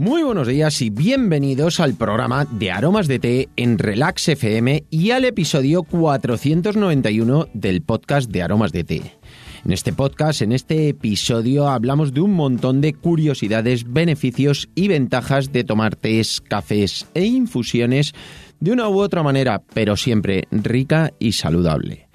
Muy buenos días y bienvenidos al programa de Aromas de Té en Relax FM y al episodio 491 del podcast de Aromas de Té. En este podcast, en este episodio, hablamos de un montón de curiosidades, beneficios y ventajas de tomar tés, cafés e infusiones de una u otra manera, pero siempre rica y saludable.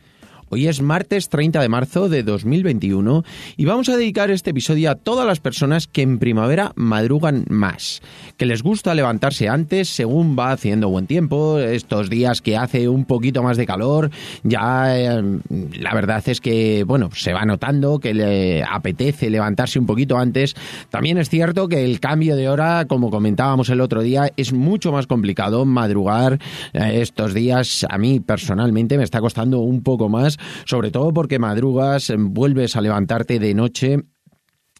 Hoy es martes 30 de marzo de 2021 y vamos a dedicar este episodio a todas las personas que en primavera madrugan más, que les gusta levantarse antes según va haciendo buen tiempo, estos días que hace un poquito más de calor, ya eh, la verdad es que, bueno, se va notando que le apetece levantarse un poquito antes. También es cierto que el cambio de hora, como comentábamos el otro día, es mucho más complicado madrugar eh, estos días. A mí personalmente me está costando un poco más sobre todo porque madrugas, vuelves a levantarte de noche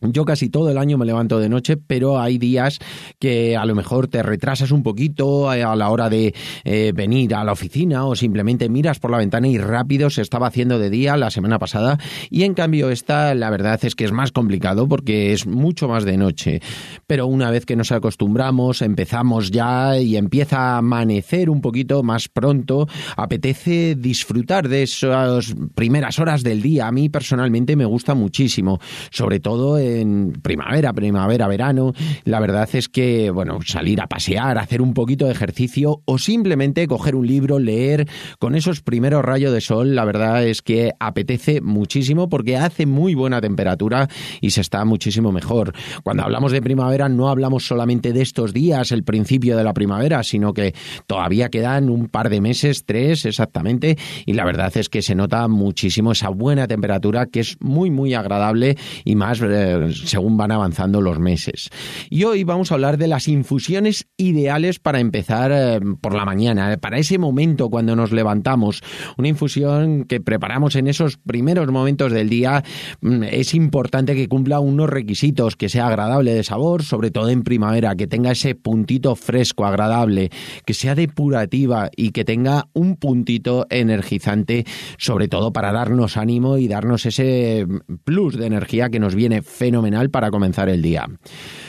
yo casi todo el año me levanto de noche, pero hay días que a lo mejor te retrasas un poquito a la hora de eh, venir a la oficina o simplemente miras por la ventana y rápido se estaba haciendo de día la semana pasada y en cambio esta la verdad es que es más complicado porque es mucho más de noche. Pero una vez que nos acostumbramos, empezamos ya y empieza a amanecer un poquito más pronto, apetece disfrutar de esas primeras horas del día. A mí personalmente me gusta muchísimo, sobre todo en primavera, primavera, verano. La verdad es que, bueno, salir a pasear, hacer un poquito de ejercicio o simplemente coger un libro, leer con esos primeros rayos de sol, la verdad es que apetece muchísimo porque hace muy buena temperatura y se está muchísimo mejor. Cuando hablamos de primavera no hablamos solamente de estos días, el principio de la primavera, sino que todavía quedan un par de meses, tres exactamente, y la verdad es que se nota muchísimo esa buena temperatura que es muy, muy agradable y más eh, según van avanzando los meses. Y hoy vamos a hablar de las infusiones ideales para empezar eh, por la mañana, eh, para ese momento cuando nos levantamos. Una infusión que preparamos en esos primeros momentos del día mm, es importante que cumpla unos requisitos, que sea agradable de sabor, sobre todo en primavera, que tenga ese puntito fresco, agradable, que sea depurativa y que tenga un puntito energizante, sobre todo para darnos ánimo y darnos ese plus de energía que nos viene fenomenal para comenzar el día.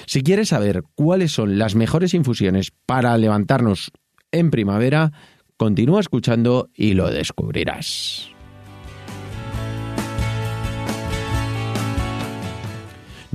Si quieres saber cuáles son las mejores infusiones para levantarnos en primavera, continúa escuchando y lo descubrirás.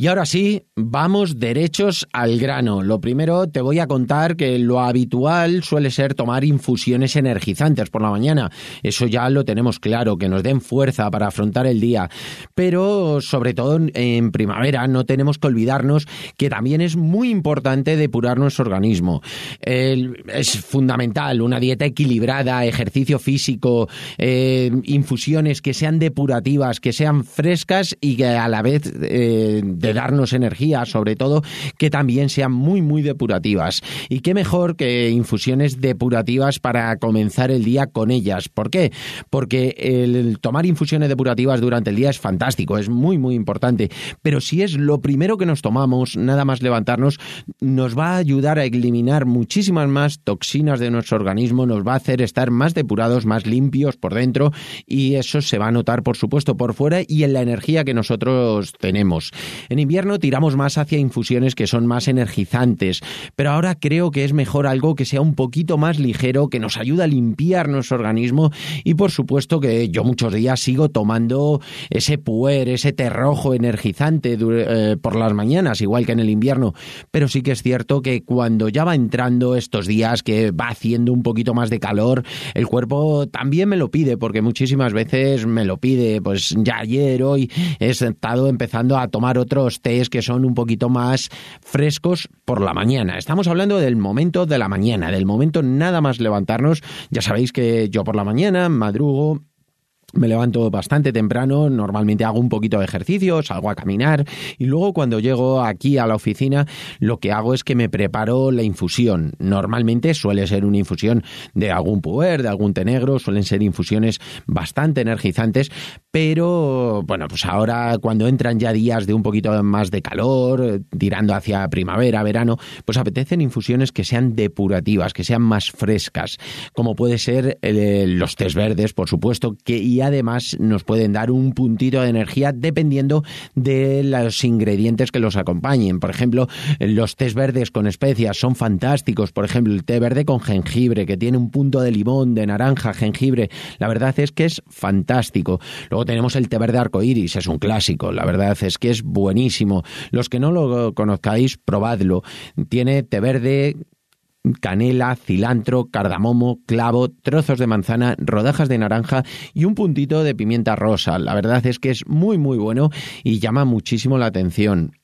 Y ahora sí, vamos derechos al grano. Lo primero te voy a contar que lo habitual suele ser tomar infusiones energizantes por la mañana. Eso ya lo tenemos claro, que nos den fuerza para afrontar el día. Pero sobre todo en primavera no tenemos que olvidarnos que también es muy importante depurar nuestro organismo. es fundamental una dieta equilibrada, ejercicio físico, eh, infusiones que sean depurativas, que sean frescas y que a la vez eh, darnos energía, sobre todo que también sean muy, muy depurativas. Y qué mejor que infusiones depurativas para comenzar el día con ellas. ¿Por qué? Porque el tomar infusiones depurativas durante el día es fantástico, es muy, muy importante. Pero si es lo primero que nos tomamos, nada más levantarnos, nos va a ayudar a eliminar muchísimas más toxinas de nuestro organismo, nos va a hacer estar más depurados, más limpios por dentro y eso se va a notar, por supuesto, por fuera y en la energía que nosotros tenemos. En invierno tiramos más hacia infusiones que son más energizantes, pero ahora creo que es mejor algo que sea un poquito más ligero, que nos ayude a limpiar nuestro organismo y por supuesto que yo muchos días sigo tomando ese puer, ese té rojo energizante eh, por las mañanas, igual que en el invierno, pero sí que es cierto que cuando ya va entrando estos días que va haciendo un poquito más de calor, el cuerpo también me lo pide, porque muchísimas veces me lo pide, pues ya ayer, hoy he estado empezando a tomar otros tés que son un poquito más frescos por la mañana. Estamos hablando del momento de la mañana, del momento nada más levantarnos. Ya sabéis que yo por la mañana madrugo me levanto bastante temprano, normalmente hago un poquito de ejercicio, salgo a caminar y luego cuando llego aquí a la oficina lo que hago es que me preparo la infusión. Normalmente suele ser una infusión de algún puer, de algún té negro, suelen ser infusiones bastante energizantes, pero bueno, pues ahora cuando entran ya días de un poquito más de calor, tirando hacia primavera, verano, pues apetecen infusiones que sean depurativas, que sean más frescas, como puede ser eh, los tés verdes, por supuesto, que además nos pueden dar un puntito de energía dependiendo de los ingredientes que los acompañen. Por ejemplo, los tés verdes con especias son fantásticos. Por ejemplo, el té verde con jengibre, que tiene un punto de limón, de naranja, jengibre. La verdad es que es fantástico. Luego tenemos el té verde arcoíris, es un clásico. La verdad es que es buenísimo. Los que no lo conozcáis, probadlo. Tiene té verde canela, cilantro, cardamomo, clavo, trozos de manzana, rodajas de naranja y un puntito de pimienta rosa. La verdad es que es muy muy bueno y llama muchísimo la atención.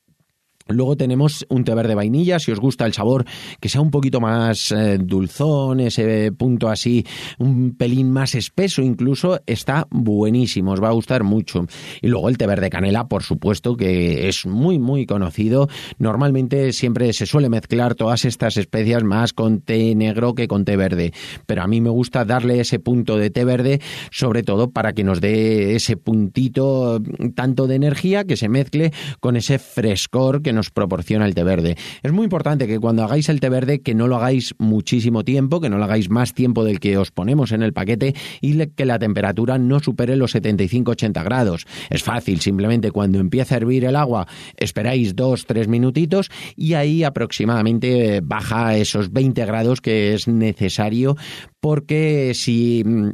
Luego tenemos un té verde vainilla, si os gusta el sabor que sea un poquito más eh, dulzón, ese punto así, un pelín más espeso incluso, está buenísimo, os va a gustar mucho. Y luego el té verde canela, por supuesto, que es muy muy conocido. Normalmente siempre se suele mezclar todas estas especias más con té negro que con té verde, pero a mí me gusta darle ese punto de té verde, sobre todo para que nos dé ese puntito tanto de energía que se mezcle con ese frescor que nos proporciona el té verde. Es muy importante que cuando hagáis el té verde que no lo hagáis muchísimo tiempo, que no lo hagáis más tiempo del que os ponemos en el paquete y que la temperatura no supere los 75-80 grados. Es fácil, simplemente cuando empieza a hervir el agua esperáis 2-3 minutitos y ahí aproximadamente baja esos 20 grados que es necesario porque si mm,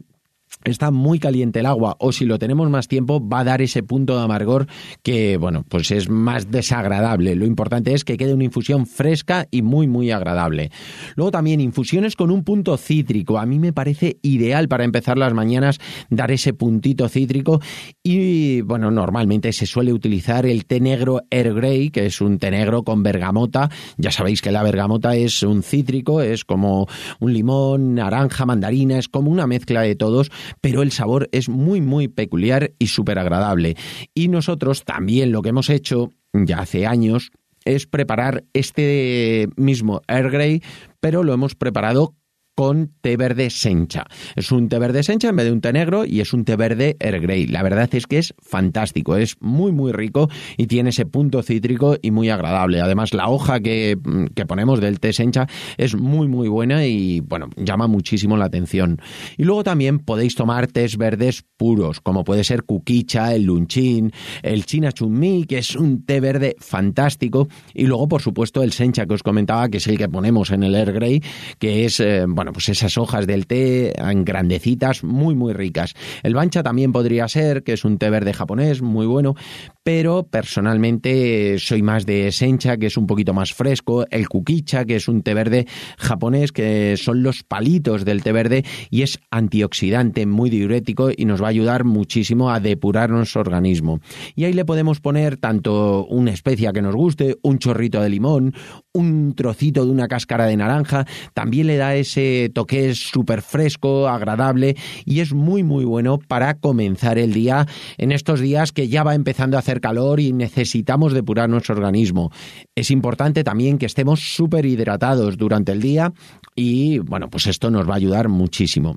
está muy caliente el agua o si lo tenemos más tiempo va a dar ese punto de amargor que bueno pues es más desagradable. Lo importante es que quede una infusión fresca y muy muy agradable. Luego también infusiones con un punto cítrico. A mí me parece ideal para empezar las mañanas dar ese puntito cítrico y bueno normalmente se suele utilizar el té negro Air Grey que es un té negro con bergamota. Ya sabéis que la bergamota es un cítrico es como un limón naranja mandarina es como una mezcla de todos pero el sabor es muy, muy peculiar y súper agradable. Y nosotros también lo que hemos hecho ya hace años es preparar este mismo Air Grey, pero lo hemos preparado con té verde sencha. Es un té verde sencha en vez de un té negro y es un té verde Air Grey. La verdad es que es fantástico, es muy muy rico y tiene ese punto cítrico y muy agradable. Además la hoja que, que ponemos del té sencha es muy muy buena y bueno, llama muchísimo la atención. Y luego también podéis tomar tés verdes puros, como puede ser kukicha, el lunchín, el china chunmi, que es un té verde fantástico y luego por supuesto el sencha que os comentaba, que es el que ponemos en el Air Grey, que es eh, bueno, pues esas hojas del té grandecitas, muy, muy ricas. El bancha también podría ser, que es un té verde japonés, muy bueno, pero personalmente soy más de sencha, que es un poquito más fresco, el kukicha, que es un té verde japonés, que son los palitos del té verde y es antioxidante, muy diurético y nos va a ayudar muchísimo a depurar nuestro organismo. Y ahí le podemos poner tanto una especia que nos guste, un chorrito de limón, un trocito de una cáscara de naranja, también le da ese toque súper fresco, agradable y es muy muy bueno para comenzar el día en estos días que ya va empezando a hacer calor y necesitamos depurar nuestro organismo. Es importante también que estemos súper hidratados durante el día y bueno, pues esto nos va a ayudar muchísimo.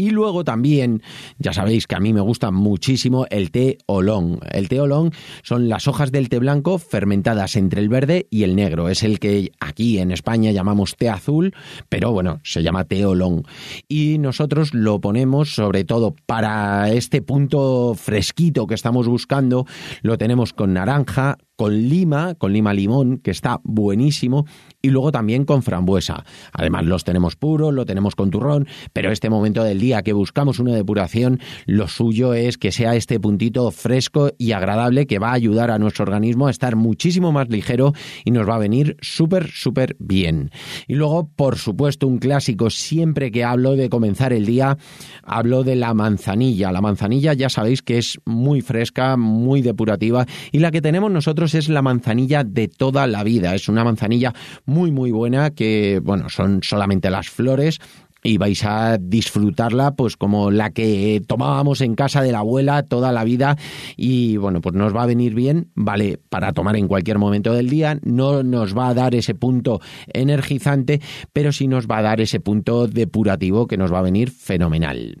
Y luego también, ya sabéis que a mí me gusta muchísimo el té olón. El té olón son las hojas del té blanco fermentadas entre el verde y el negro. Es el que aquí en España llamamos té azul, pero bueno, se llama té olón. Y nosotros lo ponemos sobre todo para este punto fresquito que estamos buscando. Lo tenemos con naranja, con lima, con lima limón, que está buenísimo, y luego también con frambuesa. Además, los tenemos puros, lo tenemos con turrón, pero este momento del día que buscamos una depuración, lo suyo es que sea este puntito fresco y agradable que va a ayudar a nuestro organismo a estar muchísimo más ligero y nos va a venir súper, súper bien. Y luego, por supuesto, un clásico, siempre que hablo de comenzar el día, hablo de la manzanilla. La manzanilla ya sabéis que es muy fresca, muy depurativa, y la que tenemos nosotros es la manzanilla de toda la vida. Es una manzanilla muy, muy buena que, bueno, son solamente las flores y vais a disfrutarla pues como la que tomábamos en casa de la abuela toda la vida. Y bueno pues nos va a venir bien vale para tomar en cualquier momento del día. No nos va a dar ese punto energizante pero sí nos va a dar ese punto depurativo que nos va a venir fenomenal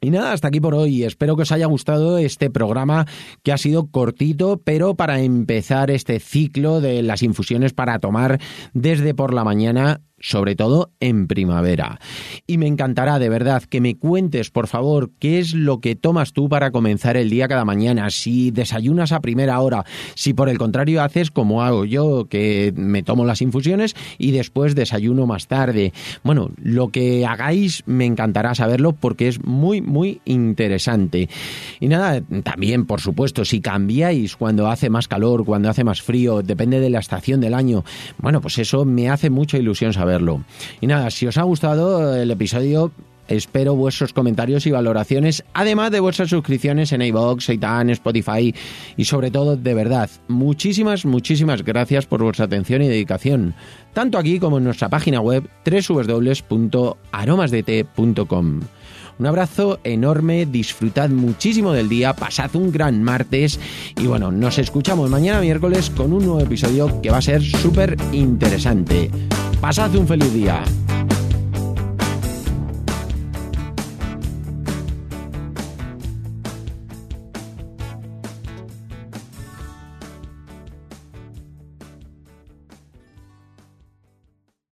y nada, hasta aquí por hoy. Espero que os haya gustado este programa que ha sido cortito, pero para empezar este ciclo de las infusiones para tomar desde por la mañana sobre todo en primavera. Y me encantará de verdad que me cuentes, por favor, qué es lo que tomas tú para comenzar el día cada mañana, si desayunas a primera hora, si por el contrario haces como hago yo, que me tomo las infusiones y después desayuno más tarde. Bueno, lo que hagáis me encantará saberlo porque es muy, muy interesante. Y nada, también, por supuesto, si cambiáis cuando hace más calor, cuando hace más frío, depende de la estación del año, bueno, pues eso me hace mucha ilusión saber verlo. Y nada, si os ha gustado el episodio, espero vuestros comentarios y valoraciones, además de vuestras suscripciones en iVoox, Itan, Spotify y sobre todo, de verdad, muchísimas, muchísimas gracias por vuestra atención y dedicación, tanto aquí como en nuestra página web www.aromasdt.com. Un abrazo enorme, disfrutad muchísimo del día, pasad un gran martes y bueno, nos escuchamos mañana miércoles con un nuevo episodio que va a ser súper interesante. Pasad un feliz día.